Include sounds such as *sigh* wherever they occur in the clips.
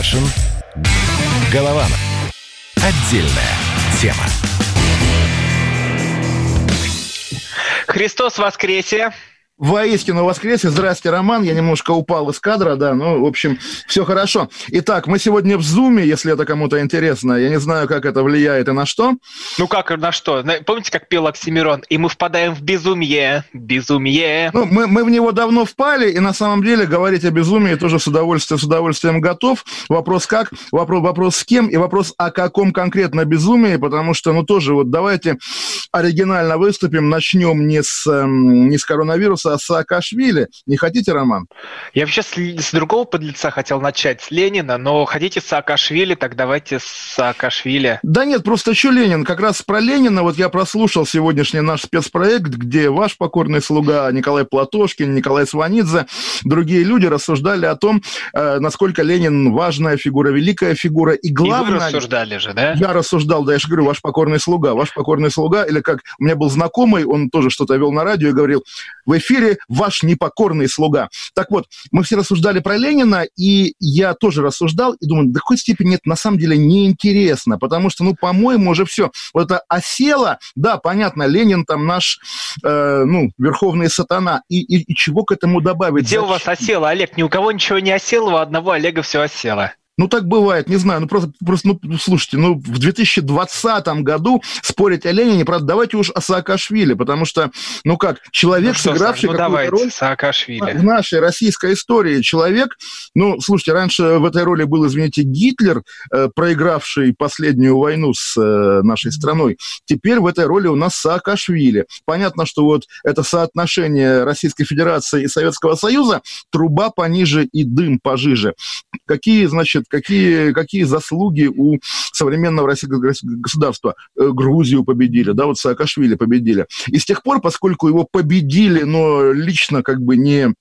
Кашин. Голованов. Отдельная тема. Христос воскресе! Воистину воскресе. Здрасте, Роман. Я немножко упал из кадра, да. Ну, в общем, все хорошо. Итак, мы сегодня в Зуме, если это кому-то интересно. Я не знаю, как это влияет и на что. Ну, как на что? Помните, как пел Оксимирон? И мы впадаем в безумие. Безумие. Ну, мы, мы в него давно впали, и на самом деле говорить о безумии тоже с удовольствием, с удовольствием готов. Вопрос как, вопрос, вопрос с кем, и вопрос о каком конкретно безумии, потому что, ну, тоже вот давайте оригинально выступим. Начнем не с, эм, не с коронавируса, с Саакашвили. Не хотите, Роман? Я вообще с, с другого подлеца хотел начать, с Ленина, но хотите Саакашвили, так давайте Саакашвили. Да нет, просто что Ленин? Как раз про Ленина, вот я прослушал сегодняшний наш спецпроект, где ваш покорный слуга Николай Платошкин, Николай Сванидзе, другие люди рассуждали о том, э, насколько Ленин важная фигура, великая фигура. И главное... И вы рассуждали же, да? Я рассуждал, да, я же говорю, ваш покорный слуга, ваш покорный слуга, или как у меня был знакомый, он тоже что-то вел на радио и говорил, в эфире эфире ваш непокорный слуга. Так вот, мы все рассуждали про Ленина, и я тоже рассуждал, и думаю, до какой степени это на самом деле неинтересно, потому что, ну, по-моему, уже все. Вот это осело, да, понятно, Ленин там наш, э, ну, верховный сатана, и, и, и чего к этому добавить? Где Зачем? у вас осело, Олег? Ни у кого ничего не осело, у одного Олега все осело. Ну, так бывает, не знаю. Ну, просто, просто ну, слушайте, ну, в 2020 году спорить о Ленине, правда, давайте уж о Саакашвили, потому что, ну как, человек, ну, сыгравший ну, какую-то роль Саакашвили. в нашей российской истории, человек, ну, слушайте, раньше в этой роли был, извините, Гитлер, э, проигравший последнюю войну с э, нашей страной. Теперь в этой роли у нас Саакашвили. Понятно, что вот это соотношение Российской Федерации и Советского Союза, труба пониже и дым пожиже. Какие, значит, какие, какие заслуги у современного российского государства. Э, Грузию победили, да, вот Саакашвили победили. И с тех пор, поскольку его победили, но лично как бы не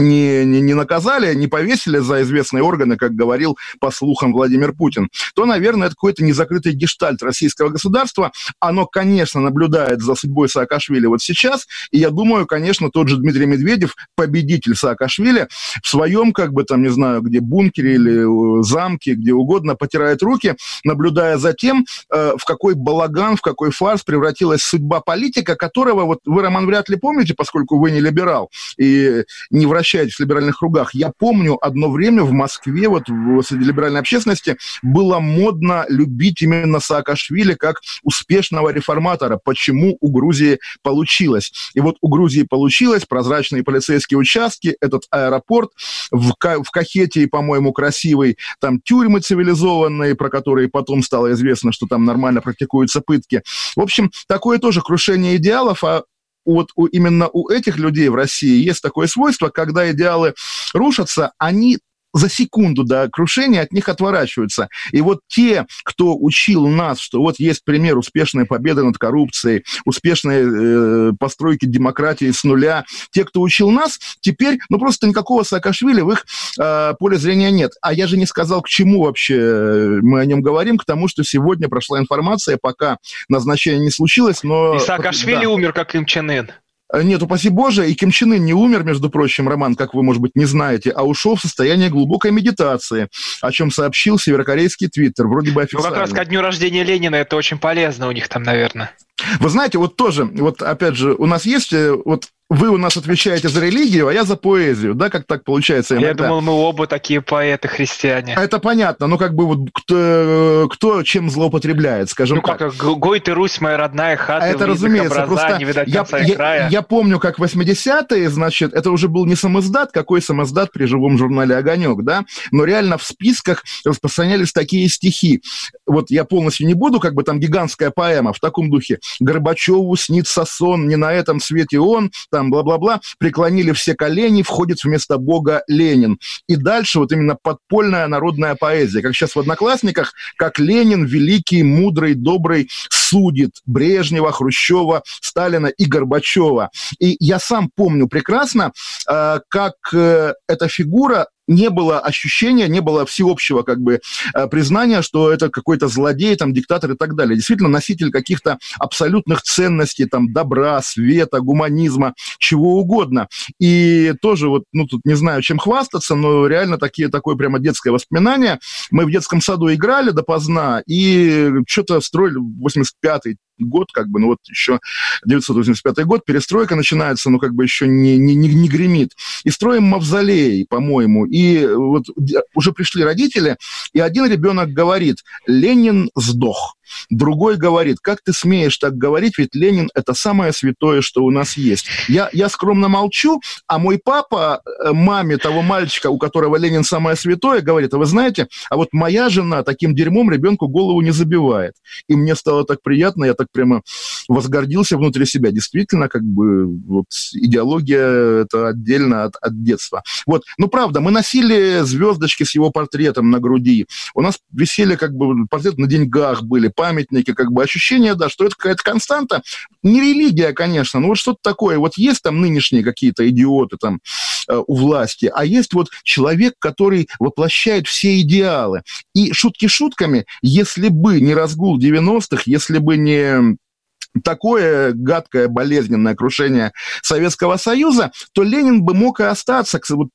не, не, не наказали, не повесили за известные органы, как говорил по слухам Владимир Путин, то, наверное, это какой-то незакрытый гештальт российского государства. Оно, конечно, наблюдает за судьбой Саакашвили вот сейчас, и я думаю, конечно, тот же Дмитрий Медведев, победитель Саакашвили, в своем, как бы там, не знаю, где бункере или э, замке, где угодно, потирает руки, наблюдая за тем, э, в какой балаган, в какой фарс превратилась судьба политика, которого, вот вы, Роман, вряд ли помните, поскольку вы не либерал и не вращаете вращаетесь в либеральных кругах. Я помню, одно время в Москве, вот в, среди либеральной общественности, было модно любить именно Саакашвили как успешного реформатора. Почему у Грузии получилось? И вот у Грузии получилось, прозрачные полицейские участки, этот аэропорт в, в Кахете, по-моему, красивый, там тюрьмы цивилизованные, про которые потом стало известно, что там нормально практикуются пытки. В общем, такое тоже крушение идеалов, а вот у, именно у этих людей в России есть такое свойство, когда идеалы рушатся, они за секунду до крушения от них отворачиваются. И вот те, кто учил нас, что вот есть пример успешной победы над коррупцией, успешной э, постройки демократии с нуля, те, кто учил нас, теперь, ну просто никакого Саакашвили в их э, поле зрения нет. А я же не сказал, к чему вообще э, мы о нем говорим, к тому, что сегодня прошла информация, пока назначение не случилось, но... И Саакашвили да. умер, как Им Чен Ын. Э, нет, упаси Боже, и Ким Чен Ын не умер, между прочим, Роман, как вы, может быть, не знаете, а ушел в состояние глубокой медитации, о чем сообщил северокорейский твиттер, вроде бы официально. Ну, как раз ко дню рождения Ленина это очень полезно у них там, наверное. Вы знаете, вот тоже, вот опять же, у нас есть э, вот вы у нас отвечаете за религию, а я за поэзию, да, как так получается иногда. Я думал, мы оба такие поэты-христиане. А это понятно, ну как бы вот кто, кто чем злоупотребляет, скажем ну, так. Ну как, Гой ты, Русь, моя родная хата, это разумеется, образа, просто не видать я, я, края. я помню, как 80-е, значит, это уже был не самоздат, какой самоздат при живом журнале «Огонек», да, но реально в списках распространялись такие стихи. Вот я полностью не буду, как бы там гигантская поэма в таком духе. Горбачеву снится сон, не на этом свете он, там там бла-бла-бла, преклонили все колени, входит вместо Бога Ленин. И дальше вот именно подпольная народная поэзия, как сейчас в «Одноклассниках», как Ленин, великий, мудрый, добрый, судит Брежнева, Хрущева, Сталина и Горбачева. И я сам помню прекрасно, э, как э, эта фигура не было ощущения, не было всеобщего как бы э, признания, что это какой-то злодей, там, диктатор и так далее. Действительно, носитель каких-то абсолютных ценностей, там, добра, света, гуманизма, чего угодно. И тоже вот, ну, тут не знаю, чем хвастаться, но реально такие, такое прямо детское воспоминание. Мы в детском саду играли допоздна, и что-то строили 85-й, год, как бы, ну вот еще 985 год, перестройка начинается, ну как бы еще не, не, не, не гремит. И строим мавзолей, по-моему, и вот уже пришли родители, и один ребенок говорит, Ленин сдох. Другой говорит, как ты смеешь так говорить, ведь Ленин – это самое святое, что у нас есть. Я, я скромно молчу, а мой папа э, маме того мальчика, у которого Ленин самое святое, говорит, а вы знаете, а вот моя жена таким дерьмом ребенку голову не забивает. И мне стало так приятно, я так прямо возгордился внутри себя. Действительно, как бы вот идеология это отдельно от, от детства. Вот, ну правда, мы носили звездочки с его портретом на груди. У нас висели как бы портреты на деньгах были, памятники, как бы ощущение, да, что это какая-то константа. Не религия, конечно, но вот что-то такое. Вот есть там нынешние какие-то идиоты там у власти, а есть вот человек, который воплощает все идеалы. И шутки шутками, если бы не разгул 90-х, если бы не такое гадкое, болезненное крушение Советского Союза, то Ленин бы мог и остаться, вот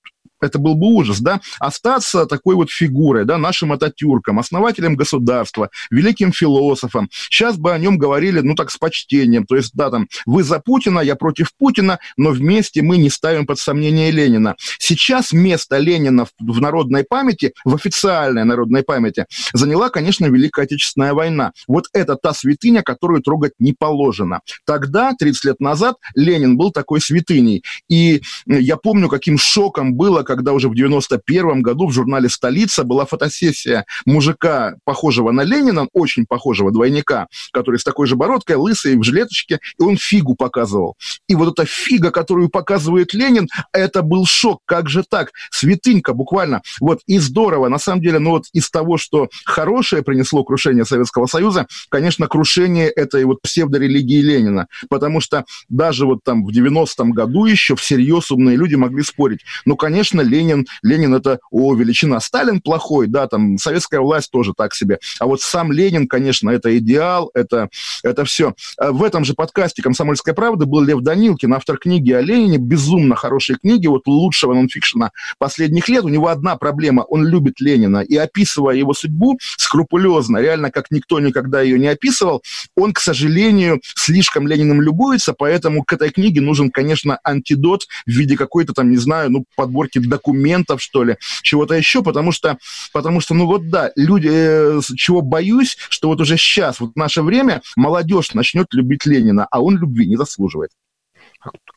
это был бы ужас, да, остаться такой вот фигурой, да, нашим Ататюрком, основателем государства, великим философом. Сейчас бы о нем говорили, ну, так, с почтением, то есть, да, там, вы за Путина, я против Путина, но вместе мы не ставим под сомнение Ленина. Сейчас место Ленина в, в народной памяти, в официальной народной памяти, заняла, конечно, Великая Отечественная война. Вот это та святыня, которую трогать не положено. Тогда, 30 лет назад, Ленин был такой святыней. И я помню, каким шоком было, когда уже в 91 году в журнале «Столица» была фотосессия мужика, похожего на Ленина, очень похожего двойника, который с такой же бородкой, лысый, в жилеточке, и он фигу показывал. И вот эта фига, которую показывает Ленин, это был шок. Как же так? Святынька буквально. Вот и здорово. На самом деле, ну вот из того, что хорошее принесло крушение Советского Союза, конечно, крушение этой вот псевдорелигии Ленина. Потому что даже вот там в 90-м году еще всерьез умные люди могли спорить. Ну, конечно, конечно, Ленин, Ленин это, о, величина. Сталин плохой, да, там, советская власть тоже так себе. А вот сам Ленин, конечно, это идеал, это, это все. А в этом же подкасте «Комсомольская правда» был Лев Данилкин, автор книги о Ленине, безумно хорошей книги, вот лучшего нонфикшена последних лет. У него одна проблема, он любит Ленина, и описывая его судьбу скрупулезно, реально как никто никогда ее не описывал, он, к сожалению, слишком Лениным любуется, поэтому к этой книге нужен, конечно, антидот в виде какой-то там, не знаю, ну, подборки документов, что ли, чего-то еще, потому что, потому что, ну вот да, люди, э, чего боюсь, что вот уже сейчас, вот в наше время, молодежь начнет любить Ленина, а он любви не заслуживает.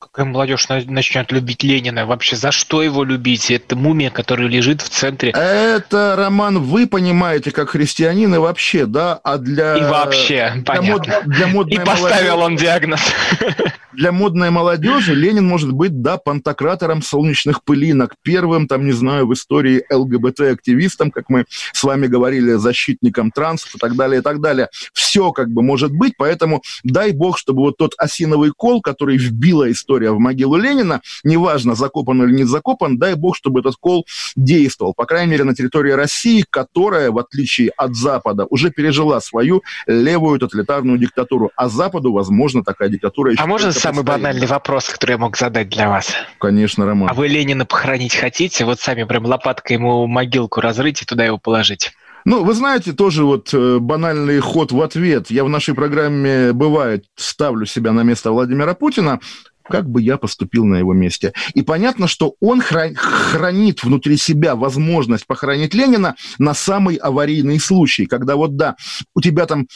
Какая молодежь начнет любить Ленина? Вообще, за что его любить? Это мумия, которая лежит в центре. Это, Роман, вы понимаете, как христианин и вообще, да? А для... И вообще, для понятно. Мод, для модной и поставил молодежи, он диагноз. *laughs* Для модной молодежи Ленин может быть, да, пантократором солнечных пылинок, первым, там, не знаю, в истории ЛГБТ-активистом, как мы с вами говорили, защитником трансов и так далее, и так далее. Все как бы может быть, поэтому дай бог, чтобы вот тот осиновый кол, который вбила история в могилу Ленина, неважно, закопан или не закопан, дай бог, чтобы этот кол действовал, по крайней мере, на территории России, которая, в отличие от Запада, уже пережила свою левую тоталитарную диктатуру, а Западу, возможно, такая диктатура еще А можно самый банальный вопрос, который я мог задать для вас? Конечно, Роман. А вы Ленина похоронить хотите? Вот сами прям лопаткой ему могилку разрыть и туда его положить. Ну, вы знаете, тоже вот э, банальный ход в ответ. Я в нашей программе, бывает, ставлю себя на место Владимира Путина, как бы я поступил на его месте. И понятно, что он хра- хранит внутри себя возможность похоронить Ленина на самый аварийный случай, когда вот, да, у тебя там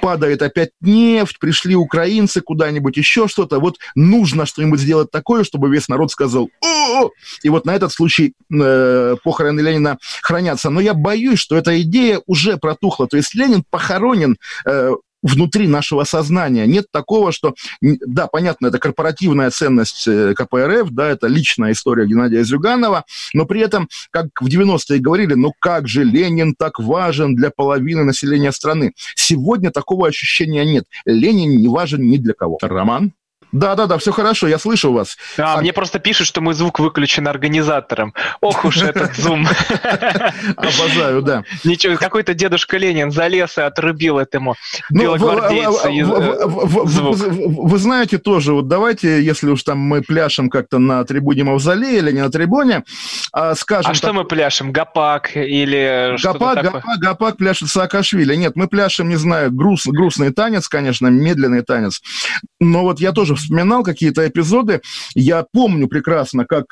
падает опять нефть, пришли украинцы куда-нибудь, еще что-то. Вот нужно что-нибудь сделать такое, чтобы весь народ сказал «О!» И вот на этот случай э, похороны Ленина хранятся. Но я боюсь, что эта идея уже протухла. То есть Ленин похоронен э, внутри нашего сознания. Нет такого, что, да, понятно, это корпоративная ценность э, КПРФ, да, это личная история Геннадия Зюганова, но при этом, как в 90-е говорили, ну как же Ленин так важен для половины населения страны. Сегодня такого ощущения нет. Ленин не важен ни для кого. Роман? Да-да-да, все хорошо, я слышу вас. А, а, мне просто пишут, что мой звук выключен организатором. Ох уж этот зум. *laughs* Обожаю, да. Ничего, какой-то дедушка Ленин залез и отрубил этому ну, белогвардейцу. Вы знаете тоже, вот давайте, если уж там мы пляшем как-то на трибуне Мавзолея или не на трибуне, а, скажем... А что мы пляшем? Гапак или Гапак, Гапак, Гапак пляшет Саакашвили. Нет, мы пляшем, не знаю, груст, грустный танец, конечно, медленный танец. Но вот я тоже вспоминал какие-то эпизоды. Я помню прекрасно, как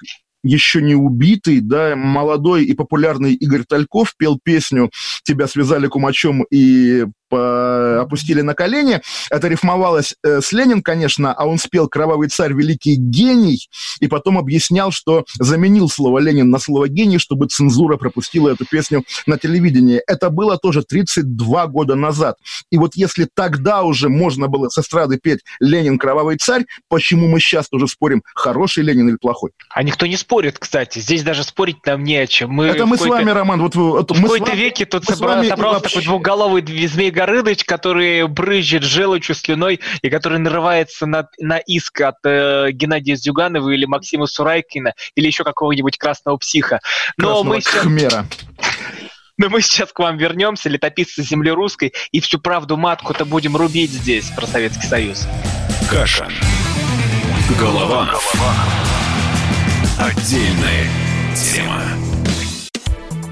еще не убитый, да, молодой и популярный Игорь Тальков пел песню «Тебя связали кумачом и опустили на колени. Это рифмовалось э, с Ленин, конечно, а он спел «Кровавый царь, великий гений», и потом объяснял, что заменил слово «Ленин» на слово «гений», чтобы цензура пропустила эту песню на телевидении. Это было тоже 32 года назад. И вот если тогда уже можно было с эстрады петь «Ленин, кровавый царь», почему мы сейчас тоже спорим, хороший Ленин или плохой? А никто не спорит, кстати. Здесь даже спорить нам не о чем. Мы Это мы с вами, Роман. Вот, вот, в какой-то веке тут собрал, собрался вообще... такой двуголовый змей Горыныч, который брызжет желчью, слюной, и который нарывается на, на иск от э, Геннадия Зюганова или Максима Сурайкина, или еще какого-нибудь красного психа. Но красного мы сейчас... Хмера. *laughs* Но мы сейчас к вам вернемся, летописцы земли русской, и всю правду матку-то будем рубить здесь, про Советский Союз. Каша. Голова. Отдельная тема.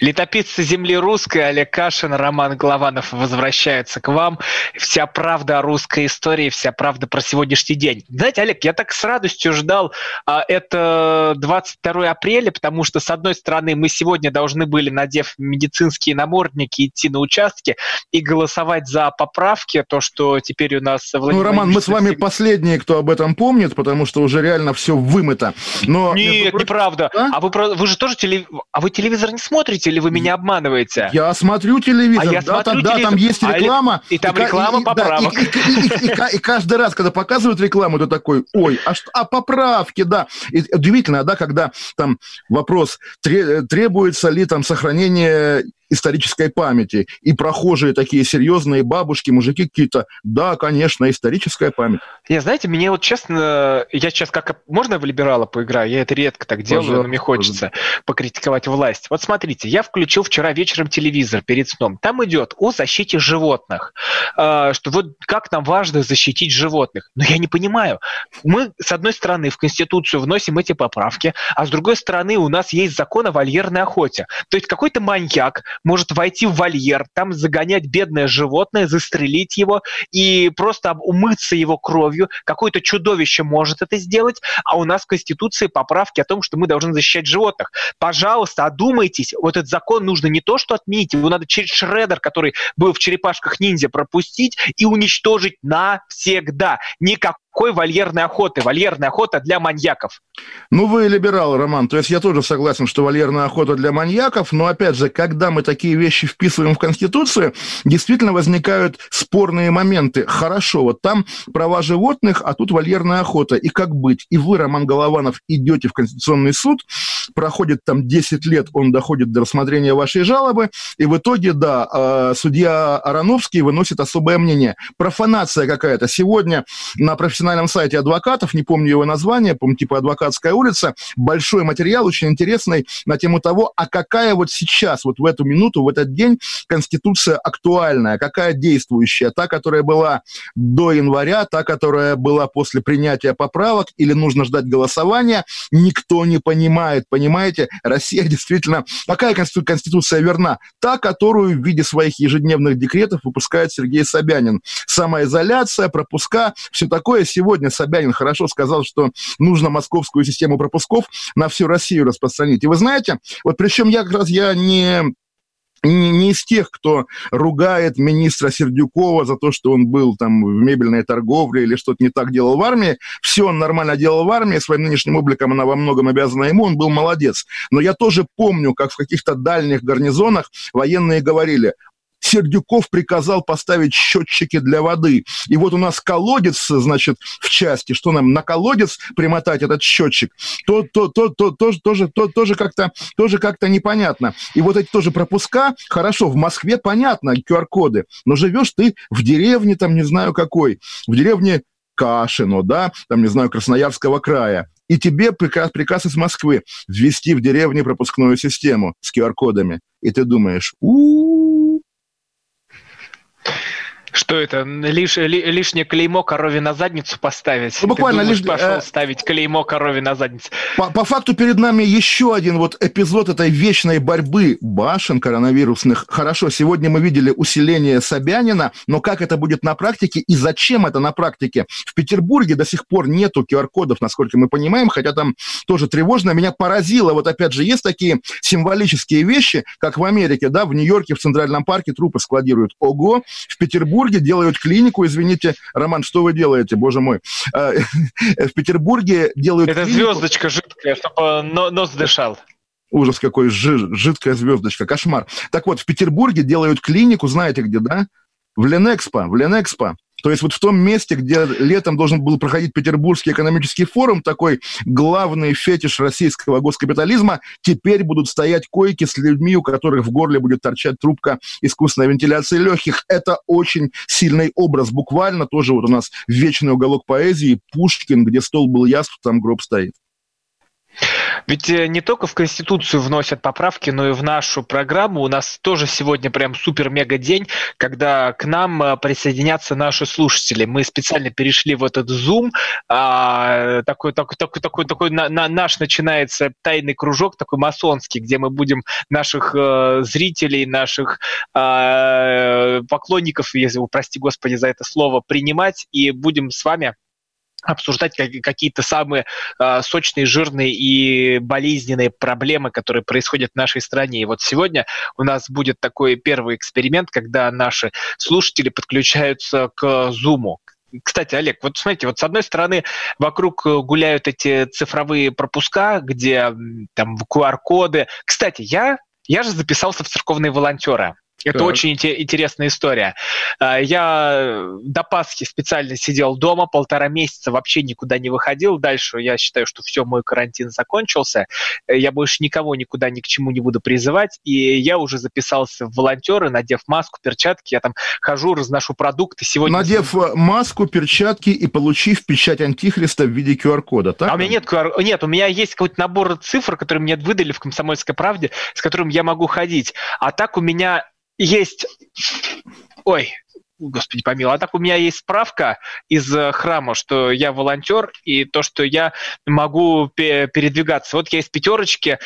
Летописцы земли русской Олег Кашин, Роман Голованов возвращаются к вам. Вся правда о русской истории, вся правда про сегодняшний день. Знаете, Олег, я так с радостью ждал а, это 22 апреля, потому что, с одной стороны, мы сегодня должны были, надев медицинские намордники, идти на участки и голосовать за поправки, то, что теперь у нас... Ну, Роман, мы с вами последние, кто об этом помнит, потому что уже реально все вымыто. Но, Нет, неправда. А, а вы, вы же тоже телев... а вы телевизор не смотрите? Или вы меня обманываете? Я смотрю телевизор, а я да, смотрю там, телевизор. да, там есть а реклама. А, и там и, реклама и, поправок. Да, и, и, и, и, и каждый раз, когда показывают рекламу, ты такой, ой, а, что, а поправки, да. И удивительно, да, когда там вопрос, требуется ли там сохранение исторической памяти. И прохожие такие серьезные бабушки, мужики какие-то, да, конечно, историческая память. Я, знаете, мне вот честно, я сейчас как... Можно в либерала поиграю? Я это редко так делаю, Пожалуйста. но мне хочется покритиковать власть. Вот смотрите, я включил вчера вечером телевизор перед сном. Там идет о защите животных. А, что вот как нам важно защитить животных. Но я не понимаю. Мы, с одной стороны, в Конституцию вносим эти поправки, а с другой стороны, у нас есть закон о вольерной охоте. То есть какой-то маньяк может войти в вольер, там загонять бедное животное, застрелить его и просто умыться его кровью. Какое-то чудовище может это сделать, а у нас в Конституции поправки о том, что мы должны защищать животных. Пожалуйста, одумайтесь, вот этот закон нужно не то, что отменить, его надо через шредер, который был в черепашках ниндзя, пропустить и уничтожить навсегда. Никак какой вольерной охоты? Вольерная охота для маньяков. Ну, вы либерал, Роман. То есть я тоже согласен, что вольерная охота для маньяков, но, опять же, когда мы такие вещи вписываем в Конституцию, действительно возникают спорные моменты. Хорошо, вот там права животных, а тут вольерная охота. И как быть? И вы, Роман Голованов, идете в Конституционный суд, проходит там 10 лет, он доходит до рассмотрения вашей жалобы, и в итоге, да, а, судья Ароновский выносит особое мнение. Профанация какая-то. Сегодня на профессиональном сайте адвокатов, не помню его название, помню, типа «Адвокатская улица», большой материал, очень интересный на тему того, а какая вот сейчас, вот в эту минуту, в этот день Конституция актуальная, какая действующая, та, которая была до января, та, которая была после принятия поправок, или нужно ждать голосования, никто не понимает, понимаете, Россия *laughs* действительно... Какая конституция верна? Та, которую в виде своих ежедневных декретов выпускает Сергей Собянин. Самоизоляция, пропуска, все такое. Сегодня Собянин хорошо сказал, что нужно московскую систему пропусков на всю Россию распространить. И вы знаете, вот причем я как раз я не не, из тех, кто ругает министра Сердюкова за то, что он был там в мебельной торговле или что-то не так делал в армии. Все он нормально делал в армии, своим нынешним обликом она во многом обязана ему, он был молодец. Но я тоже помню, как в каких-то дальних гарнизонах военные говорили, Сердюков приказал поставить счетчики для воды. И вот у нас колодец, значит, в части, что нам на колодец примотать этот счетчик, то, то, то, то, тоже, тоже, то, тоже как-то тоже как-то непонятно. И вот эти тоже пропуска, хорошо, в Москве понятно, QR-коды, но живешь ты в деревне, там, не знаю какой, в деревне Кашино, да, там, не знаю, Красноярского края, и тебе приказ, приказ из Москвы ввести в деревне пропускную систему с QR-кодами. И ты думаешь, у что это? Лиш, ли, лишнее клеймо корове на задницу поставить? Ну, буквально лишь пошел э... ставить клеймо корове на задницу. По, по факту перед нами еще один вот эпизод этой вечной борьбы башен коронавирусных. Хорошо, сегодня мы видели усиление Собянина, но как это будет на практике и зачем это на практике? В Петербурге до сих пор нету QR-кодов, насколько мы понимаем, хотя там тоже тревожно. Меня поразило, вот опять же, есть такие символические вещи, как в Америке, да, в Нью-Йорке в Центральном парке трупы складируют. Ого, в Петербурге делают клинику, извините, Роман, что вы делаете, боже мой? А, *laughs* в Петербурге делают Это клинику... звездочка жидкая, чтобы нос дышал. Ужас какой, жидкая звездочка, кошмар. Так вот, в Петербурге делают клинику, знаете где, да? В Ленэкспо, в Ленэкспо. То есть вот в том месте, где летом должен был проходить Петербургский экономический форум, такой главный фетиш российского госкапитализма, теперь будут стоять койки с людьми, у которых в горле будет торчать трубка искусственной вентиляции легких. Это очень сильный образ. Буквально тоже вот у нас вечный уголок поэзии, Пушкин, где стол был ясв, там гроб стоит. Ведь э, не только в Конституцию вносят поправки, но и в нашу программу. У нас тоже сегодня прям супер-мега день, когда к нам э, присоединятся наши слушатели. Мы специально перешли в этот Zoom. А, такой, такой, такой, такой, такой на, на, наш начинается тайный кружок, такой масонский, где мы будем наших э, зрителей, наших э, поклонников, если, прости господи за это слово, принимать, и будем с вами обсуждать какие-то самые э, сочные, жирные и болезненные проблемы, которые происходят в нашей стране. И вот сегодня у нас будет такой первый эксперимент, когда наши слушатели подключаются к Zoom. Кстати, Олег, вот смотрите, вот с одной стороны вокруг гуляют эти цифровые пропуска, где там QR-коды. Кстати, я, я же записался в церковные волонтеры. Это так. очень интересная история. А, я до Пасхи специально сидел дома, полтора месяца вообще никуда не выходил. Дальше я считаю, что все, мой карантин закончился. Я больше никого никуда ни к чему не буду призывать. И я уже записался в волонтеры, надев маску, перчатки. Я там хожу, разношу продукты. Сегодня... Надев э, маску, перчатки и получив печать антихриста в виде QR-кода, так? А у меня нет QR... Нет, у меня есть какой-то набор цифр, которые мне выдали в «Комсомольской правде», с которым я могу ходить. А так у меня есть... Ой, господи помилуй, а так у меня есть справка из э, храма, что я волонтер, и то, что я могу передвигаться. Вот я из пятерочки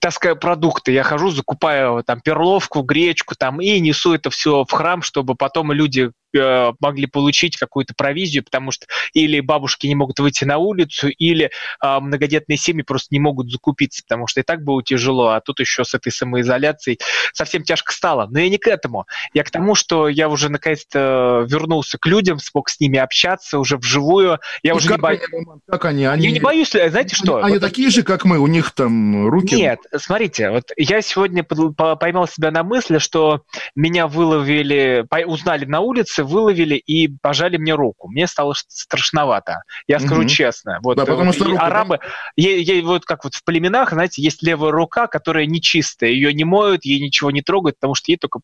таскаю продукты, я хожу, закупаю там перловку, гречку там и несу это все в храм, чтобы потом люди Э, могли получить какую-то провизию, потому что или бабушки не могут выйти на улицу, или э, многодетные семьи просто не могут закупиться, потому что и так было тяжело, а тут еще с этой самоизоляцией совсем тяжко стало. Но я не к этому. Я к тому, что я уже наконец-то вернулся к людям, смог с ними общаться уже вживую. Я и уже не боюсь. Как они? они? Я не боюсь, знаете что? Они вот... такие же, как мы, у них там руки... Нет, смотрите, вот я сегодня поймал себя на мысли, что меня выловили, узнали на улице, выловили и пожали мне руку. Мне стало страшновато. Я угу. скажу честно. Вот, да, потому что рука, арабы, да? е, е, вот как вот в племенах, знаете, есть левая рука, которая нечистая. Ее не моют, ей ничего не трогают, потому что ей только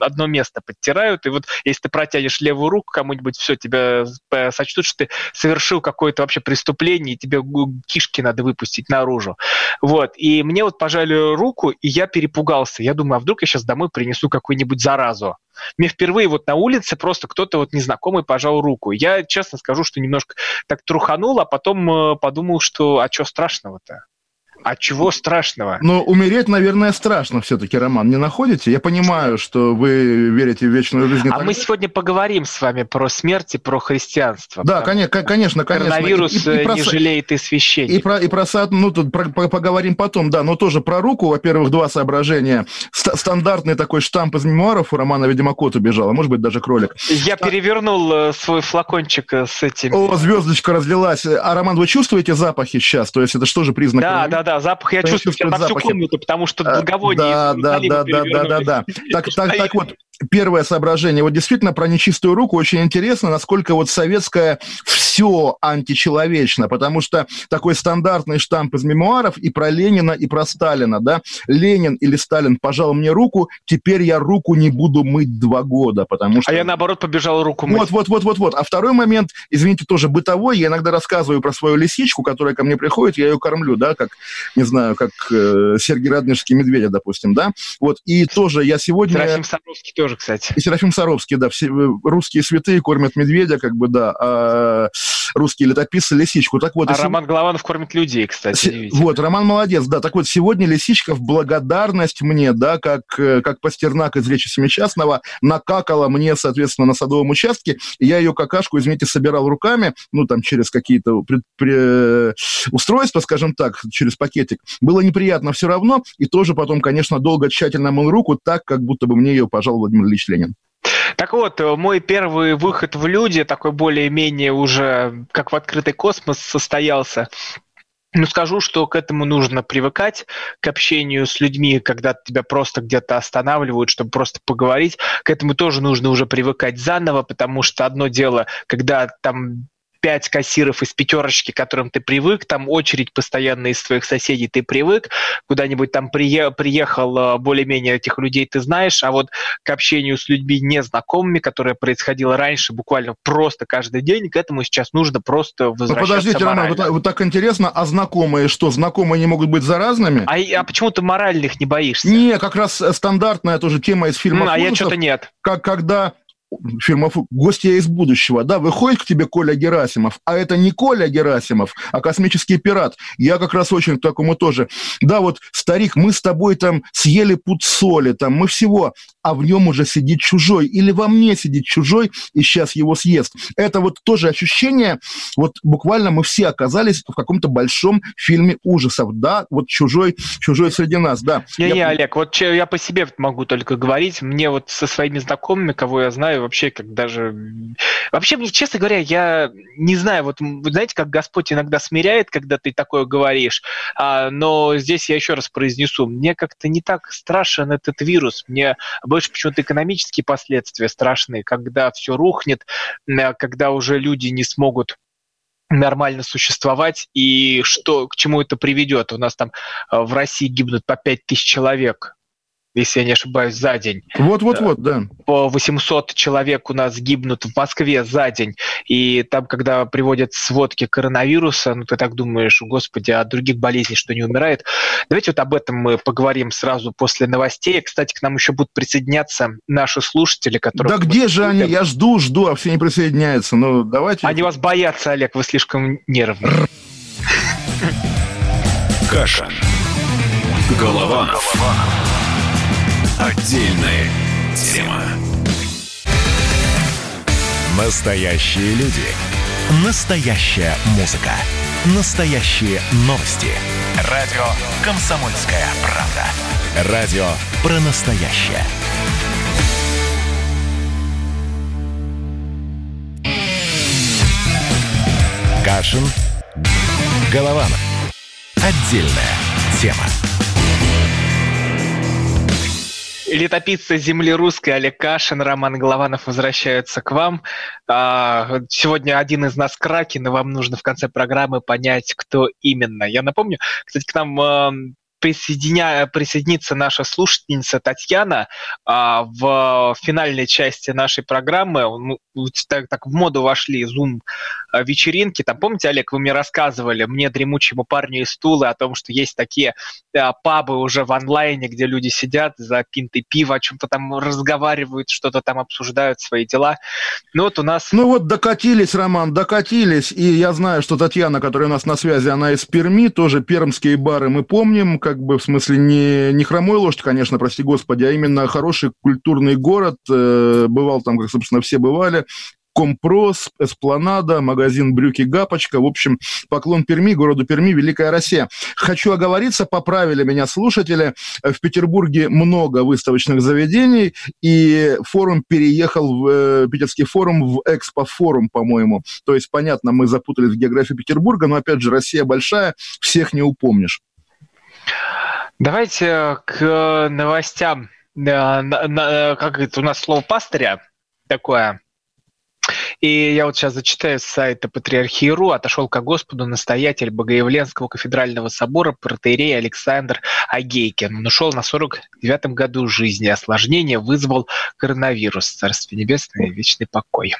одно место подтирают. И вот если ты протянешь левую руку кому-нибудь, все, тебя сочтут, что ты совершил какое-то вообще преступление, и тебе кишки надо выпустить наружу. Вот. И мне вот пожали руку, и я перепугался. Я думаю, а вдруг я сейчас домой принесу какую-нибудь заразу? Мне впервые вот на улице просто кто-то вот незнакомый пожал руку. Я честно скажу, что немножко так труханул, а потом э, подумал, что а что страшного-то? А чего страшного? Ну, умереть, наверное, страшно все-таки, Роман, не находите? Я понимаю, что вы верите в вечную жизнь. А мы сегодня поговорим с вами про смерть и про христианство. Да, конечно, конечно. Коронавирус и, и, и э, про... не жалеет и священник. И про, и про ну, тут про, поговорим потом, да, но тоже про руку, во-первых, два соображения. Ст- стандартный такой штамп из мемуаров у Романа, видимо, кот убежал, а может быть, даже кролик. Я а... перевернул э, свой флакончик э, с этим. О, звездочка разлилась. А, Роман, вы чувствуете запахи сейчас? То есть это что же признак? Да, да, да да, запах я чувствую на всю комнату, потому что благовоние. Да, да, да, да, да, да, да. Так, так, так вот, первое соображение. Вот действительно про нечистую руку очень интересно, насколько вот советская все античеловечно, потому что такой стандартный штамп из мемуаров и про Ленина, и про Сталина, да. Ленин или Сталин пожал мне руку, теперь я руку не буду мыть два года, потому что... А я, наоборот, побежал руку мыть. Вот, вот, вот, вот, вот. А второй момент, извините, тоже бытовой, я иногда рассказываю про свою лисичку, которая ко мне приходит, я ее кормлю, да, как, не знаю, как э, Сергей Радонежский медведя, допустим, да. Вот, и тоже я сегодня... Серафим Саровский тоже, кстати. И Серафим Саровский, да, все, э, русские святые кормят медведя, как бы, да, а русские летописцы лисичку. Так вот, а если... Роман Голованов кормит людей, кстати. Вот, Роман молодец, да. Так вот, сегодня лисичка в благодарность мне, да, как, э, как Пастернак из Речи Семичастного, накакала мне, соответственно, на садовом участке. И я ее какашку, извините, собирал руками, ну, там, через какие-то при... При... устройства, скажем так, через пакетик. Было неприятно все равно, и тоже потом, конечно, долго тщательно мыл руку, так, как будто бы мне ее пожал Владимир Ильич Ленин. Так вот, э, мой первый выход в люди, такой более-менее уже как в открытый космос состоялся. Ну, скажу, что к этому нужно привыкать, к общению с людьми, когда тебя просто где-то останавливают, чтобы просто поговорить. К этому тоже нужно уже привыкать заново, потому что одно дело, когда там пять кассиров из пятерочки, к которым ты привык, там очередь постоянно из твоих соседей ты привык, куда-нибудь там прие, приехал, э, более-менее этих людей ты знаешь, а вот к общению с людьми незнакомыми, которое происходило раньше, буквально просто каждый день, к этому сейчас нужно просто ну, возвращаться Ну подождите, Роман, вот, вот так интересно, а знакомые что, знакомые не могут быть заразными? А, а почему ты моральных не боишься? Не, как раз стандартная тоже тема из фильма. Ну, а я что-то нет. Как когда фильмов «Гостья из будущего», да, выходит к тебе Коля Герасимов, а это не Коля Герасимов, а космический пират. Я как раз очень к такому тоже. Да, вот, старик, мы с тобой там съели пуд соли, там, мы всего, а в нем уже сидит чужой, или во мне сидит чужой, и сейчас его съест. Это вот тоже ощущение, вот буквально мы все оказались в каком-то большом фильме ужасов, да, вот чужой, чужой среди нас, да. Не-не, я... Олег, вот я по себе могу только говорить, мне вот со своими знакомыми, кого я знаю, вообще как даже... Вообще, мне, честно говоря, я не знаю, вот знаете, как Господь иногда смиряет, когда ты такое говоришь, а, но здесь я еще раз произнесу, мне как-то не так страшен этот вирус, мне больше почему-то экономические последствия страшные, когда все рухнет, когда уже люди не смогут нормально существовать и что, к чему это приведет. У нас там а, в России гибнут по 5 тысяч человек если я не ошибаюсь, за день. Вот-вот-вот, да. По 800 человек у нас гибнут в Москве за день. И там, когда приводят сводки коронавируса, ну, ты так думаешь, господи, от других болезней что не умирает. Давайте вот об этом мы поговорим сразу после новостей. Кстати, к нам еще будут присоединяться наши слушатели, которые... Да где же они? Я жду, жду, а все не присоединяются. Ну, давайте... Они вас боятся, Олег, вы слишком нервны. Каша. Голованов. Отдельная тема. Настоящие люди. Настоящая музыка. Настоящие новости. Радио «Комсомольская правда». Радио про настоящее. Кашин. Голованов. Отдельная тема. Летописцы земли русской Олег Кашин, Роман Голованов возвращаются к вам. А, сегодня один из нас Кракен, и вам нужно в конце программы понять, кто именно. Я напомню, кстати, к нам присоединя... присоединится наша слушательница Татьяна а, в финальной части нашей программы. Ну, так, так в моду вошли Zoom а, вечеринки. Там, помните, Олег, вы мне рассказывали, мне, дремучему парню из Тулы, о том, что есть такие а, пабы уже в онлайне, где люди сидят за пинтой пива, о чем-то там разговаривают, что-то там обсуждают, свои дела. Ну вот у нас... Ну вот докатились, Роман, докатились. И я знаю, что Татьяна, которая у нас на связи, она из Перми, тоже пермские бары мы помним, как бы в смысле не, не хромой лошадь, конечно, прости господи, а именно хороший культурный город. Э, бывал там, как, собственно, все бывали. Компрос, Эспланада, магазин Брюки Гапочка. В общем, поклон Перми, городу Перми, Великая Россия. Хочу оговориться, поправили меня слушатели. В Петербурге много выставочных заведений, и форум переехал, в, э, питерский форум в Экспо-форум, по-моему. То есть, понятно, мы запутались в географии Петербурга, но, опять же, Россия большая, всех не упомнишь. Давайте к новостям. Э, как это у нас слово пастыря такое и я вот сейчас зачитаю с сайта Патриархии.ру. Отошел ко Господу настоятель Богоявленского кафедрального собора протеерей Александр Агейкин. Он ушел на 49-м году жизни. Осложнение вызвал коронавирус. Царствие небесное, вечный покой.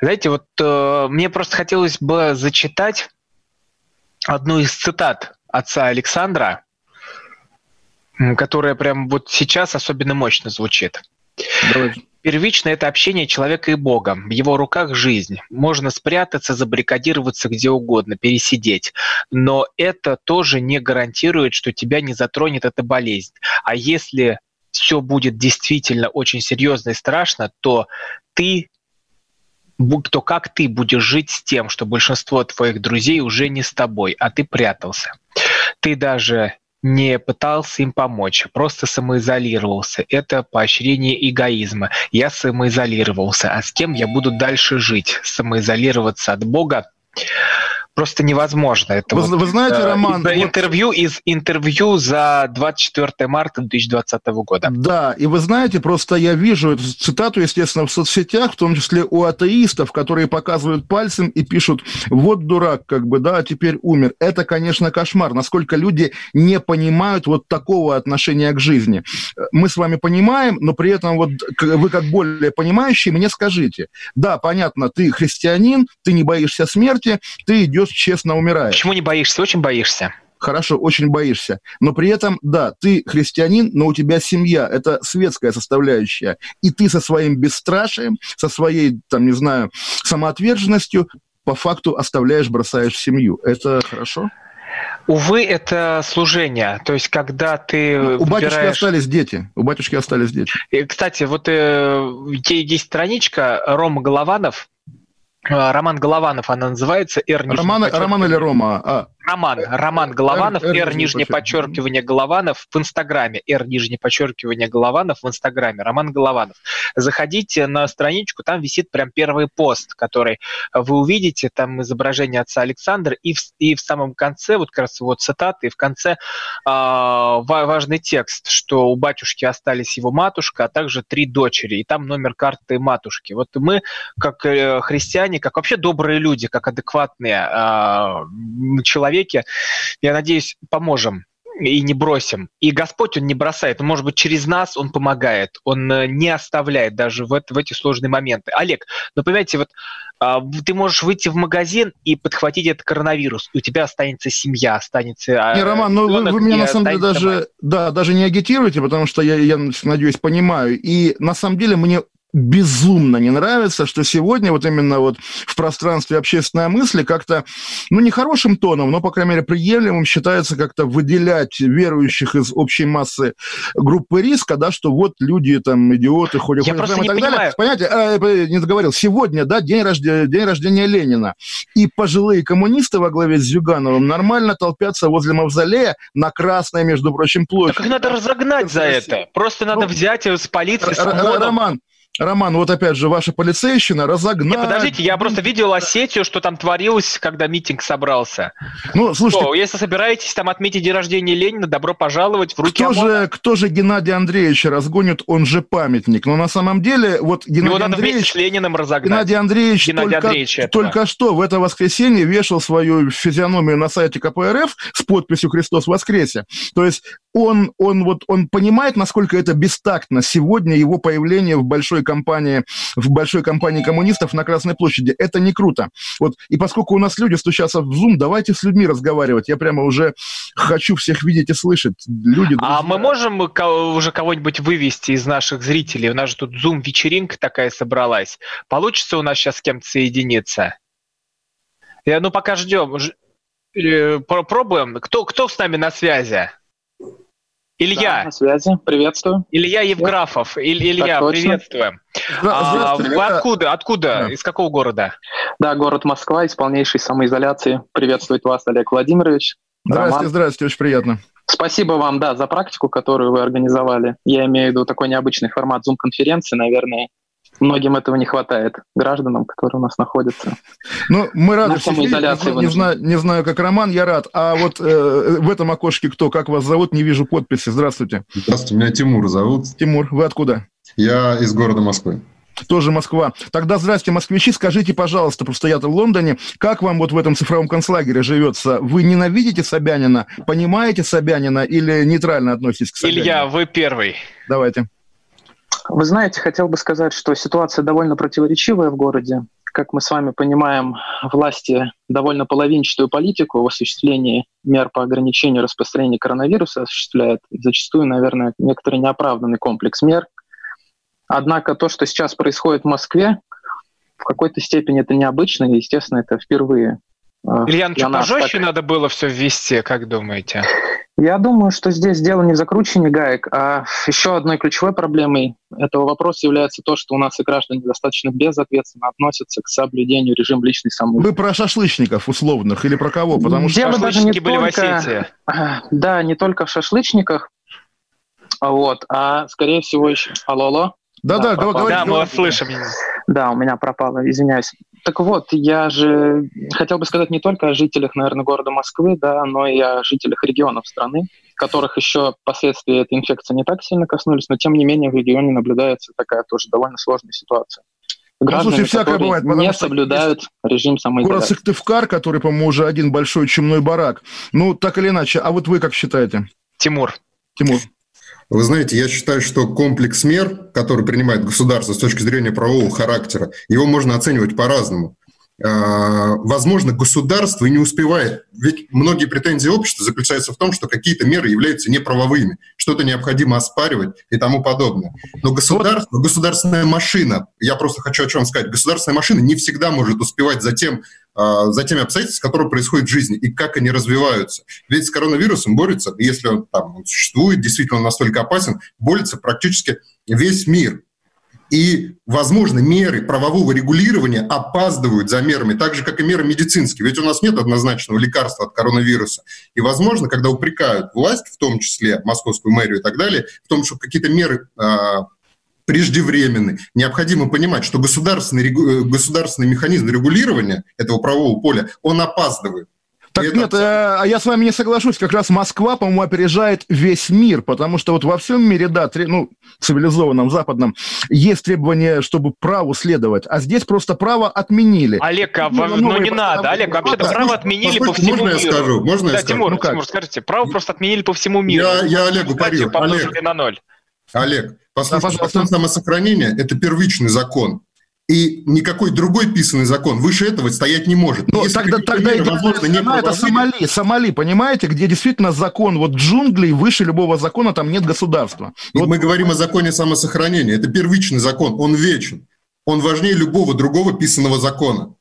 Знаете, вот э, мне просто хотелось бы зачитать одну из цитат отца Александра, которая прям вот сейчас особенно мощно звучит. Давайте. Первично это общение человека и Бога. В его руках жизнь. Можно спрятаться, забаррикадироваться где угодно, пересидеть. Но это тоже не гарантирует, что тебя не затронет эта болезнь. А если все будет действительно очень серьезно и страшно, то ты то как ты будешь жить с тем, что большинство твоих друзей уже не с тобой, а ты прятался. Ты даже не пытался им помочь, просто самоизолировался. Это поощрение эгоизма. Я самоизолировался. А с кем я буду дальше жить? Самоизолироваться от Бога просто невозможно. Это вы, вот, вы знаете, э, Роман... Вот... Интервью из интервью за 24 марта 2020 года. Да, и вы знаете, просто я вижу эту цитату, естественно, в соцсетях, в том числе у атеистов, которые показывают пальцем и пишут, вот дурак, как бы, да, а теперь умер. Это, конечно, кошмар, насколько люди не понимают вот такого отношения к жизни. Мы с вами понимаем, но при этом вот вы как более понимающие мне скажите, да, понятно, ты христианин, ты не боишься смерти, ты идешь честно умирает. Почему не боишься? Очень боишься. Хорошо, очень боишься. Но при этом, да, ты христианин, но у тебя семья. Это светская составляющая. И ты со своим бесстрашием, со своей, там, не знаю, самоотверженностью по факту оставляешь, бросаешь семью. Это хорошо? Увы, это служение. То есть, когда ты У выбираешь... батюшки остались дети. У батюшки остались дети. И, кстати, вот э, есть страничка Рома Голованов, э, Роман Голованов, она называется. Р, Роман, Роман или Рома? А, Роман, Роман Голованов, R, R, R нижнее подчеркивание Голованов в Инстаграме, R нижнее подчеркивание Голованов в Инстаграме, Роман Голованов. Заходите на страничку, там висит прям первый пост, который вы увидите, там изображение отца Александра, и в, и в самом конце, вот как раз вот цитаты, и в конце э, важный текст, что у батюшки остались его матушка, а также три дочери, и там номер карты матушки. Вот мы, как э, христиане, как вообще добрые люди, как адекватные э, человек, человеке, я надеюсь, поможем и не бросим. И Господь, Он не бросает. Он, может быть, через нас Он помогает. Он э, не оставляет даже в, это, в эти сложные моменты. Олег, ну, понимаете, вот а, ты можешь выйти в магазин и подхватить этот коронавирус. И у тебя останется семья, останется а, Не, Роман, ну вы, вы меня на самом деле даже, да, даже не агитируете, потому что я, я, надеюсь, понимаю. И на самом деле мне безумно не нравится, что сегодня вот именно вот в пространстве общественной мысли как-то, ну, не хорошим тоном, но, по крайней мере, приемлемым считается как-то выделять верующих из общей массы группы риска, да, что вот люди там, идиоты, ходят, Я ходят, и так понимаю. далее. Понимаете, а, не договорил, сегодня, да, день рождения, день рождения Ленина, и пожилые коммунисты во главе с Зюгановым нормально толпятся возле мавзолея на Красной, между прочим, площади. Так их надо разогнать за это. Просто надо ну, взять и спалить. Роман, Роман, вот опять же, ваша полицейщина разогнала... Нет, подождите, я просто видел Осетию, что там творилось, когда митинг собрался. Ну, слушайте... Что, если собираетесь там отметить день рождения Ленина, добро пожаловать в руки кто же, кто же Геннадий Андреевич разгонит, он же памятник. Но на самом деле, вот Геннадий Его надо Андреевич... с Лениным разогнать. Геннадий Андреевич Геннадий только, Андреевич этого. только что в это воскресенье вешал свою физиономию на сайте КПРФ с подписью «Христос воскресе». То есть он, он, вот, он понимает, насколько это бестактно сегодня его появление в большой компании, в большой компании коммунистов на Красной площади. Это не круто. Вот, и поскольку у нас люди стучатся в Zoom, давайте с людьми разговаривать. Я прямо уже хочу всех видеть и слышать. Люди, А друзья. мы можем уже кого-нибудь вывести из наших зрителей? У нас же тут Zoom-вечеринка такая собралась. Получится у нас сейчас с кем-то соединиться? Я, ну, пока ждем. Э, про- Пробуем. Кто, кто с нами на связи? Да, Илья. на связи. Приветствую. Илья Евграфов. Иль- Илья, точно. приветствуем. А, здравствуйте, вы откуда? Откуда? Да. Из какого города? Да, город Москва, из полнейшей самоизоляции. Приветствует вас, Олег Владимирович. Здрасте, Роман. здрасте, очень приятно. Спасибо вам, да, за практику, которую вы организовали. Я имею в виду такой необычный формат Zoom-конференции, наверное. Многим этого не хватает, гражданам, которые у нас находятся. Ну, мы рады самоизоляции Не, не знаю, не знаю, как Роман, я рад. А вот э, в этом окошке кто? Как вас зовут? Не вижу подписи. Здравствуйте. Здравствуйте, меня Тимур зовут. Тимур, вы откуда? Я из города Москвы. Тоже Москва. Тогда здрасте, москвичи. Скажите, пожалуйста, просто я-то в Лондоне, как вам вот в этом цифровом концлагере живется? Вы ненавидите Собянина, понимаете Собянина или нейтрально относитесь к Собянину? Илья, вы первый. Давайте. Вы знаете, хотел бы сказать, что ситуация довольно противоречивая в городе. Как мы с вами понимаем, власти довольно половинчатую политику в осуществлении мер по ограничению распространения коронавируса осуществляют. Зачастую, наверное, некоторый неоправданный комплекс мер. Однако то, что сейчас происходит в Москве, в какой-то степени это необычно, и, естественно, это впервые. Илья, ну что, пожестче так. надо было все ввести, как думаете? Я думаю, что здесь дело не в закручивании гаек, а еще одной ключевой проблемой этого вопроса является то, что у нас и граждане достаточно безответственно относятся к соблюдению режима личной самоизоляции. Вы про шашлычников условных или про кого? Потому что... Дело даже не Шашлычники были в только- Осетии. *clears throat* Да, не только в шашлычниках, а вот, а скорее всего еще... Алло, алло. Да-да, Да, говорите, попал. Да, мы вас говорите. слышим. Да, у меня пропало, извиняюсь. Так вот, я же хотел бы сказать не только о жителях, наверное, города Москвы, да, но и о жителях регионов страны, которых еще последствия этой инфекции не так сильно коснулись, но тем не менее в регионе наблюдается такая тоже довольно сложная ситуация. Граждане, слушай, всякое бывает, потому не что соблюдают режим Город самоизоляции. Сыктывкар, который, по-моему, уже один большой чумной барак. Ну, так или иначе. А вот вы как считаете, Тимур. Тимур? Вы знаете, я считаю, что комплекс мер, который принимает государство с точки зрения правового характера, его можно оценивать по-разному. А, Возможно, государство и не успевает. Ведь многие претензии общества заключаются в том, что какие-то меры являются неправовыми, что-то необходимо оспаривать и тому подобное. Но государство, государственная машина, я просто хочу о чем сказать, государственная машина не всегда может успевать за тем, за теми обстоятельствами, которые происходят в жизни и как они развиваются. Ведь с коронавирусом борется, если он там он существует, действительно он настолько опасен, борется практически весь мир. И, возможно, меры правового регулирования опаздывают за мерами, так же, как и меры медицинские. Ведь у нас нет однозначного лекарства от коронавируса. И, возможно, когда упрекают власть, в том числе московскую мэрию и так далее, в том, что какие-то меры а, преждевременны, необходимо понимать, что государственный, э, государственный механизм регулирования этого правового поля, он опаздывает. Так это нет, э, а я с вами не соглашусь. Как раз Москва, по-моему, опережает весь мир, потому что вот во всем мире, да, тре- ну, цивилизованном, западном, есть требование, чтобы праву следовать, а здесь просто право отменили. Олег, а Ну, во- ну, ну не надо, постановления. Олег, вообще-то Да, право слушай, отменили по всему можно я миру. скажу? Можно я Да, скажу? Тимур, Ну как? Тимур, скажите, право просто отменили по всему миру. Я- я Олегу помножили Олег. на ноль. Олег, послушайте, пожалуйста. закон самосохранения – это первичный закон. И никакой другой писанный закон выше этого стоять не может. Ну, Если тогда, тогда идеальная возможно, не это Сомали, Сомали, понимаете, где действительно закон, вот джунглей выше любого закона, там нет государства. И Вот мы говорим о законе самосохранения. Это первичный закон, он вечен. Он важнее любого другого писанного закона.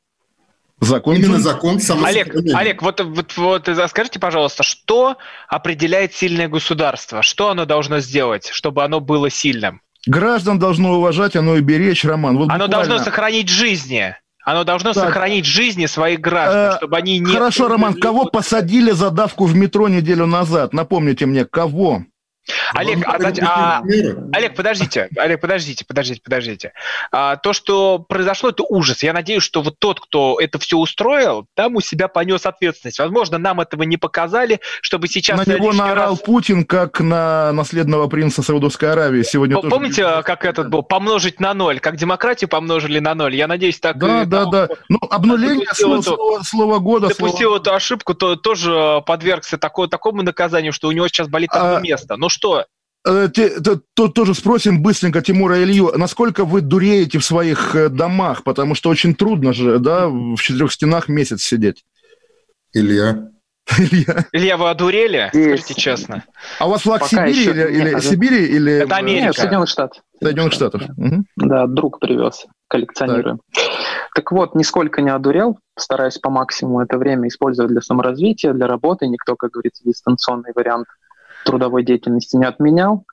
Закон Именно закон Олег. Олег, вот, вот, вот скажите, пожалуйста, что определяет сильное государство? Что оно должно сделать, чтобы оно было сильным? Граждан должно уважать, оно и беречь, Роман. Вот Оно буквально- должно сохранить жизни. Оно должно Так. сохранить жизни своих граждан, Э, чтобы они не... Хорошо, Роман, кого посадили за давку в метро неделю назад? Напомните мне, кого? Олег, а, а, Олег, подождите, Олег, подождите, подождите, подождите. А, то, что произошло, это ужас. Я надеюсь, что вот тот, кто это все устроил, там у себя понес ответственность. Возможно, нам этого не показали, чтобы сейчас... На него наорал раз... Путин, как на наследного принца Саудовской Аравии. Сегодня Помните, тоже... как этот был? Помножить на ноль. Как демократию помножили на ноль. Я надеюсь, так... Да, и, да, да. Ну, обнуление слова, слова, слова года. Допустил слова... эту ошибку, то тоже подвергся такой, такому наказанию, что у него сейчас болит одно а... место. Ну что? Э, тут тоже спросим быстренько Тимура Илью, насколько вы дуреете в своих э, домах, потому что очень трудно же, да, в четырех стенах месяц сидеть. Илья. Илья. Илья, вы одурели? Есть. Скажите честно. А у вас флаг Пока Сибири или, или нет, Сибири или это Америка? Нет, Соединенных Штатов. Соединенных Штатов. Угу. Да, друг привез, коллекционируем. Так. так вот, нисколько не одурел, стараюсь по максимуму это время использовать для саморазвития, для работы. Никто, как говорится, дистанционный вариант трудовой деятельности не отменял.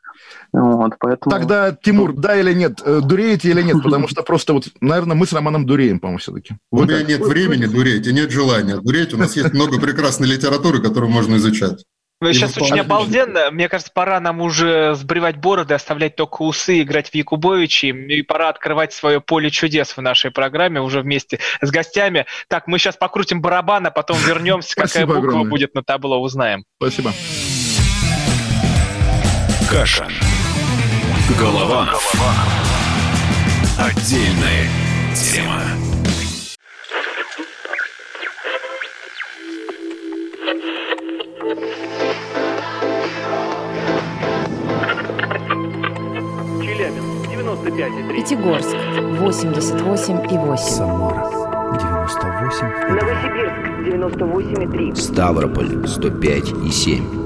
Вот, поэтому... Тогда, Тимур, да или нет, э, дуреете или нет? Потому что просто вот, наверное, мы с Романом дуреем, по-моему, все-таки. У меня нет времени дуреть и нет желания дуреть. У нас есть много прекрасной литературы, которую можно изучать. Ну, сейчас очень обалденно. Мне кажется, пора нам уже сбривать бороды, оставлять только усы, играть в Якубовичи. И пора открывать свое поле чудес в нашей программе уже вместе с гостями. Так, мы сейчас покрутим барабан, а потом вернемся. *laughs* Какая буква будет на табло, узнаем. Спасибо. Каша. Голова. Голова. Отдельная тема. Челябинск, 95,3. Пятигорск, 88,8. Самара, 98. Новосибирск, 98,3. Ставрополь, 105,7.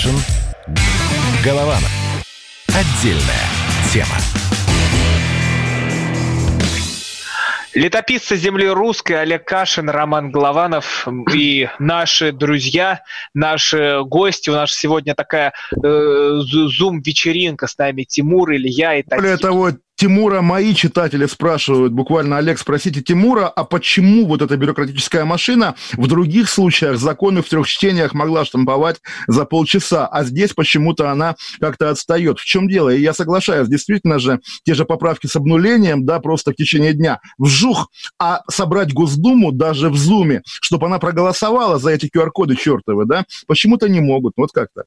Кашин. Голованов. Отдельная тема. Летописцы земли русской Олег Кашин, Роман Голованов и наши друзья, наши гости. У нас сегодня такая э, зум-вечеринка с нами Тимур, Илья и Более того, Тимура мои читатели спрашивают, буквально, Олег, спросите Тимура, а почему вот эта бюрократическая машина в других случаях законы в трех чтениях могла штамповать за полчаса, а здесь почему-то она как-то отстает. В чем дело? И я соглашаюсь, действительно же, те же поправки с обнулением, да, просто в течение дня, вжух, а собрать Госдуму даже в Зуме, чтобы она проголосовала за эти QR-коды чертовы, да, почему-то не могут. Вот как-то.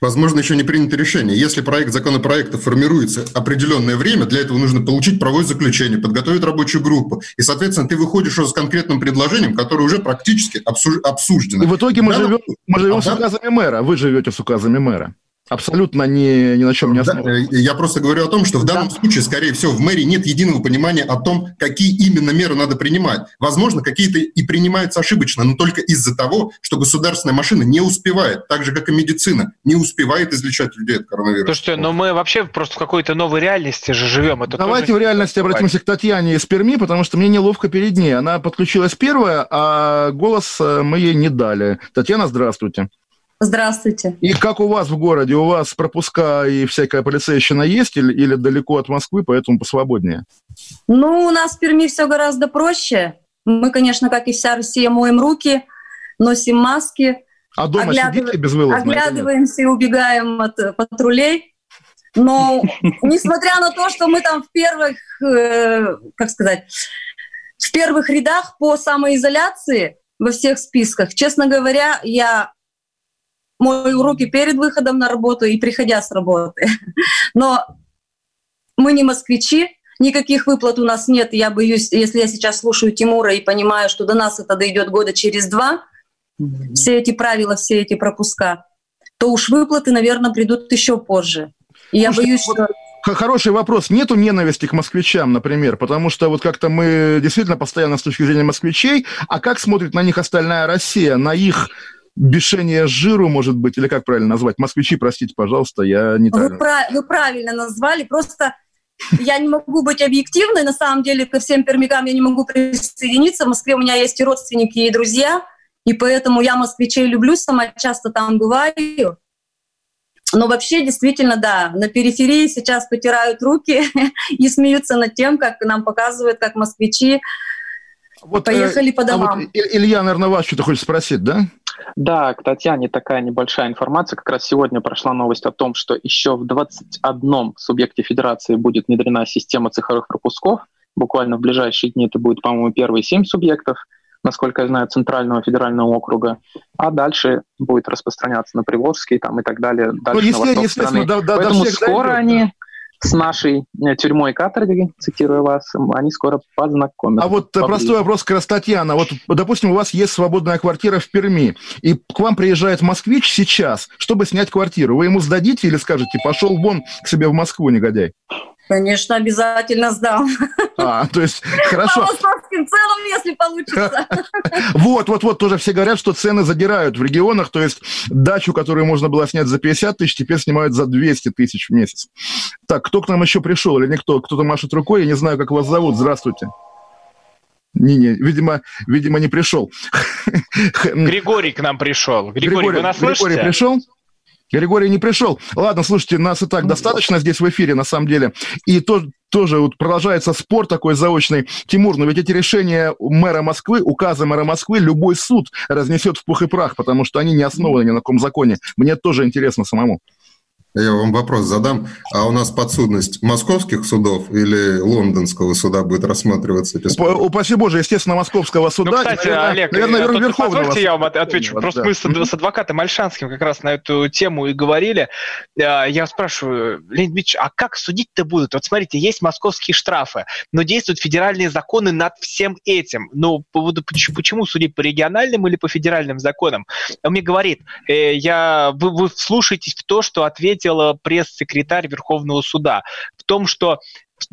Возможно, еще не принято решение. Если проект законопроекта формируется определенное время, для этого нужно получить правовое заключение, подготовить рабочую группу. И, соответственно, ты выходишь с конкретным предложением, которое уже практически обсуждено. И в итоге мы живем, мы живем а с указами мэра. Вы живете с указами мэра. Абсолютно ни, ни на чем не основано. Я просто говорю о том, что в данном да. случае, скорее всего, в мэрии нет единого понимания о том, какие именно меры надо принимать. Возможно, какие-то и принимаются ошибочно, но только из-за того, что государственная машина не успевает, так же, как и медицина, не успевает излечать людей от коронавируса. Слушайте, но мы вообще просто в какой-то новой реальности же живем. Это Давайте в реальности обратимся к Татьяне из Перми, потому что мне неловко перед ней. Она подключилась первая, а голос э, мы ей не дали. Татьяна, здравствуйте. Здравствуйте. И как у вас в городе? У вас пропуска и всякая полицейщина есть или, или далеко от Москвы, поэтому посвободнее? Ну, у нас в Перми все гораздо проще. Мы, конечно, как и вся Россия, моем руки, носим маски. А дома оглядыв... сидите безвылазно? Оглядываемся и убегаем от э, патрулей. Но *laughs* несмотря на то, что мы там в первых, э, как сказать, в первых рядах по самоизоляции во всех списках, честно говоря, я мою руки перед выходом на работу и приходя с работы. *laughs* Но мы не москвичи, никаких выплат у нас нет. Я боюсь, если я сейчас слушаю Тимура и понимаю, что до нас это дойдет года через два, все эти правила, все эти пропуска, то уж выплаты, наверное, придут еще позже. И я боюсь, что... Хороший вопрос. Нету ненависти к москвичам, например, потому что вот как-то мы действительно постоянно с точки зрения москвичей, а как смотрит на них остальная Россия, на их бешение жиру, может быть, или как правильно назвать? Москвичи, простите, пожалуйста, я не вы, прав... вы правильно назвали, просто я не могу быть объективной, на самом деле ко всем пермякам я не могу присоединиться. В Москве у меня есть и родственники, и друзья, и поэтому я москвичей люблю, сама часто там бываю. Но вообще, действительно, да, на периферии сейчас потирают руки *laughs* и смеются над тем, как нам показывают, как москвичи вот, поехали э, по домам. А вот, Илья, наверное, вас что-то хочет спросить, да? Да, к Татьяне такая небольшая информация. Как раз сегодня прошла новость о том, что еще в 21 субъекте федерации будет внедрена система цифровых пропусков. Буквально в ближайшие дни это будет, по-моему, первые семь субъектов, насколько я знаю, Центрального федерального округа. А дальше будет распространяться на Приволжский там, и так далее. Ну, дальше ну, на восток страны. Да, да, Поэтому скоро дойдет, они с нашей э, тюрьмой каторги, цитирую вас, они скоро познакомятся. А вот поближе. простой вопрос как раз Татьяна. Вот, допустим, у вас есть свободная квартира в Перми, и к вам приезжает москвич сейчас, чтобы снять квартиру. Вы ему сдадите или скажете, пошел вон к себе в Москву, негодяй? Конечно, обязательно сдам. *laughs* А, то есть, хорошо. По московским ценам, если получится. *laughs* Вот, вот, вот, тоже все говорят, что цены задирают в регионах, то есть дачу, которую можно было снять за 50 тысяч, теперь снимают за 200 тысяч в месяц. Так, кто к нам еще пришел или никто? Кто-то машет рукой, я не знаю, как вас зовут. Здравствуйте. Не-не, видимо, видимо, не пришел. *laughs* Григорий к нам пришел. Григорий, Григорий вы нас Григорий слышите? пришел? Григорий не пришел. Ладно, слушайте, нас и так достаточно здесь в эфире, на самом деле. И то, тоже вот продолжается спор такой заочный. Тимур, но ведь эти решения мэра Москвы, указы мэра Москвы, любой суд разнесет в пух и прах, потому что они не основаны ни на каком законе. Мне тоже интересно самому. Я вам вопрос задам. А у нас подсудность московских судов или лондонского суда будет рассматриваться? Упаси Боже, естественно, московского суда. Ну, кстати, наверное, Олег, наверное, я, Верховного позвольте я вам отвечу. Просто да. мы с, с адвокатом Альшанским как раз на эту тему и говорили. А, я спрашиваю, Леонид Ильич, а как судить-то будут? Вот смотрите, есть московские штрафы, но действуют федеральные законы над всем этим. Ну, почему, почему судить по региональным или по федеральным законам? Он мне говорит, э, я, вы, вы слушаетесь в то, что ответил ответила пресс-секретарь Верховного суда в том, что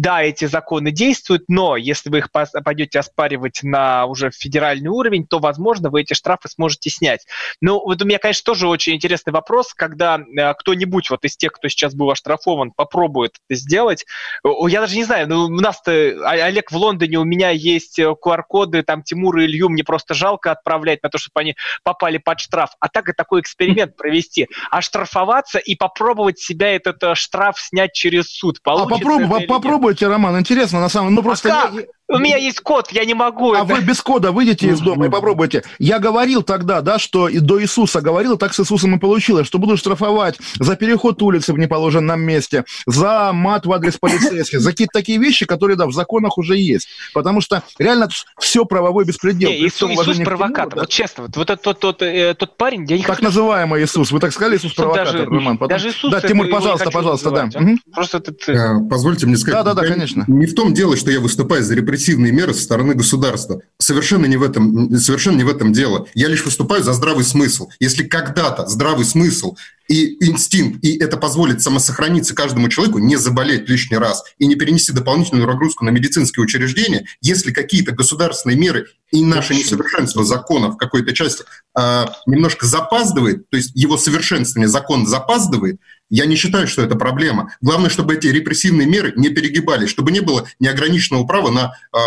да, эти законы действуют, но если вы их пойдете оспаривать на уже федеральный уровень, то, возможно, вы эти штрафы сможете снять. Ну, вот у меня, конечно, тоже очень интересный вопрос, когда э, кто-нибудь вот из тех, кто сейчас был оштрафован, попробует это сделать. Я даже не знаю, ну, у нас-то, а, Олег, в Лондоне у меня есть QR-коды, э, там, Тимура и Илью, мне просто жалко отправлять на то, чтобы они попали под штраф. А так и такой эксперимент провести. Оштрафоваться и попробовать себя этот э, штраф снять через суд. А Получится а попробуй, попробуй попробуйте, Роман, интересно, на самом деле. Ну, просто а как? У меня есть код, я не могу. А это. вы без кода выйдете из дома и попробуйте. Я говорил тогда, да, что и до Иисуса говорил, так с Иисусом и получилось, что буду штрафовать за переход улицы в неположенном месте, за мат в адрес полицейских, за какие-то такие вещи, которые, да, в законах уже есть. Потому что реально все правовой беспредел. Не, Иисус, Иисус провокатор. Да? Вот честно, вот, вот этот тот, тот, э, тот парень, я не Так хочу... называемый Иисус. Вы так сказали, Иисус провокатор, даже, Роман? Потом... Даже Иисус да, Тимур, пожалуйста, пожалуйста, называть, да. Угу. Просто этот... Э, позвольте мне сказать. Да, да, да, конечно. Не в том дело, что я выступаю за репрессивные меры со стороны государства. Совершенно не в этом, совершенно не в этом дело. Я лишь выступаю за здравый смысл. Если когда-то здравый смысл и инстинкт, и это позволит самосохраниться каждому человеку, не заболеть лишний раз и не перенести дополнительную нагрузку на медицинские учреждения, если какие-то государственные меры и наше несовершенство закона в какой-то части э, немножко запаздывает, то есть его совершенствование закон запаздывает, я не считаю, что это проблема. Главное, чтобы эти репрессивные меры не перегибались, чтобы не было неограниченного права на э,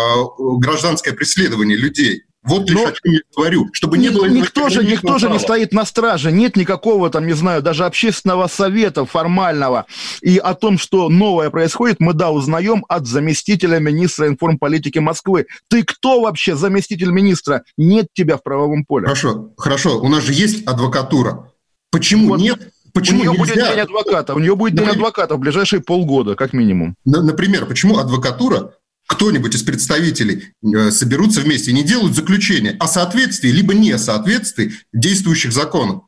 гражданское преследование людей. Вот лишь Но... о чем я говорю, чтобы не было... Никто же, никто же не стоит на страже, нет никакого там, не знаю, даже общественного совета формального. И о том, что новое происходит, мы, да, узнаем от заместителя министра информполитики Москвы. Ты кто вообще, заместитель министра? Нет тебя в правовом поле. Хорошо, хорошо, у нас же есть адвокатура. Почему вот. нет Почему у нее нельзя? будет день адвоката. У нее будет день адвоката в ближайшие полгода, как минимум. Например, почему адвокатура кто-нибудь из представителей э, соберутся вместе и не делают заключение о соответствии либо несоответствии действующих законов?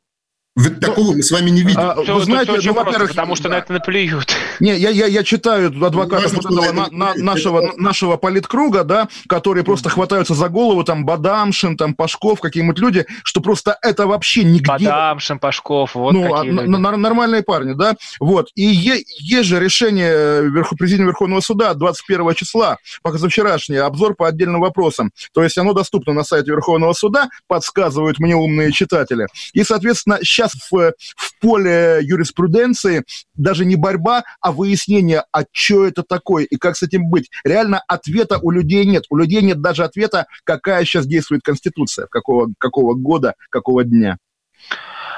Вы, ну, такого мы с вами не видим. А, вы знаете, ну, во-первых, потому что да. на это наплюют. Не, я, я, я читаю адвокатов ну, вот этого на, на, нашего, нашего политкруга, да, которые просто хватаются за голову, там, Бадамшин, там, Пашков, какие-нибудь люди, что просто это вообще нигде... Бадамшин, Пашков, вот ну, какие а, люди. нормальные парни, да, вот. И е, есть же решение Верху, президента Верховного суда 21 числа, пока за вчерашнее, обзор по отдельным вопросам. То есть оно доступно на сайте Верховного суда, подсказывают мне умные читатели. И, соответственно, сейчас в, в поле юриспруденции даже не борьба, а выяснение, а что это такое и как с этим быть. Реально ответа у людей нет. У людей нет даже ответа, какая сейчас действует Конституция, какого, какого года, какого дня.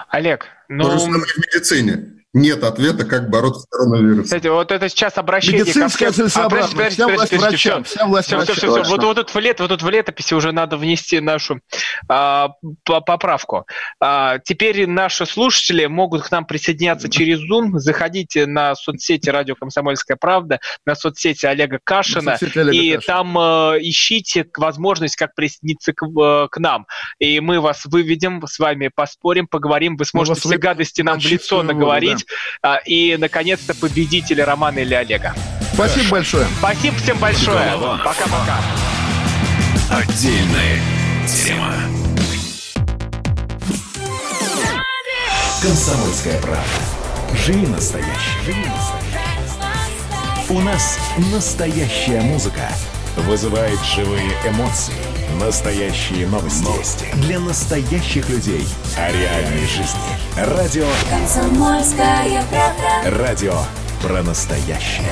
Олег, ну... То же самое в медицине нет ответа, как бороться с коронавирусом. Кстати, вот это сейчас обращение... Медицинская целесообразность. Вся власть врачам. Вся власть все, все, все, все. Вот, вот, тут в лет, вот тут в летописи уже надо внести нашу а, поправку. А, теперь наши слушатели могут к нам присоединяться через Zoom. Заходите на соцсети «Радио Комсомольская правда», на соцсети Олега Кашина, соцсети Олега и Кашина. там а, ищите возможность, как присоединиться к, а, к нам. И мы вас выведем, с вами поспорим, поговорим. Вы сможете все гадости нам в лицо наговорить. Да обсудить. Да. И, наконец-то, победители Романа или Олега. Спасибо большое. Спасибо всем большое. Пока-пока. Отдельная тема. Комсомольская правда. Живи настоящий. Живи настоящий. У нас настоящая музыка вызывает живые эмоции. Настоящие новости. новости. Для настоящих людей. О реальной жизни. Радио. Комсомольская правда. Радио про настоящее.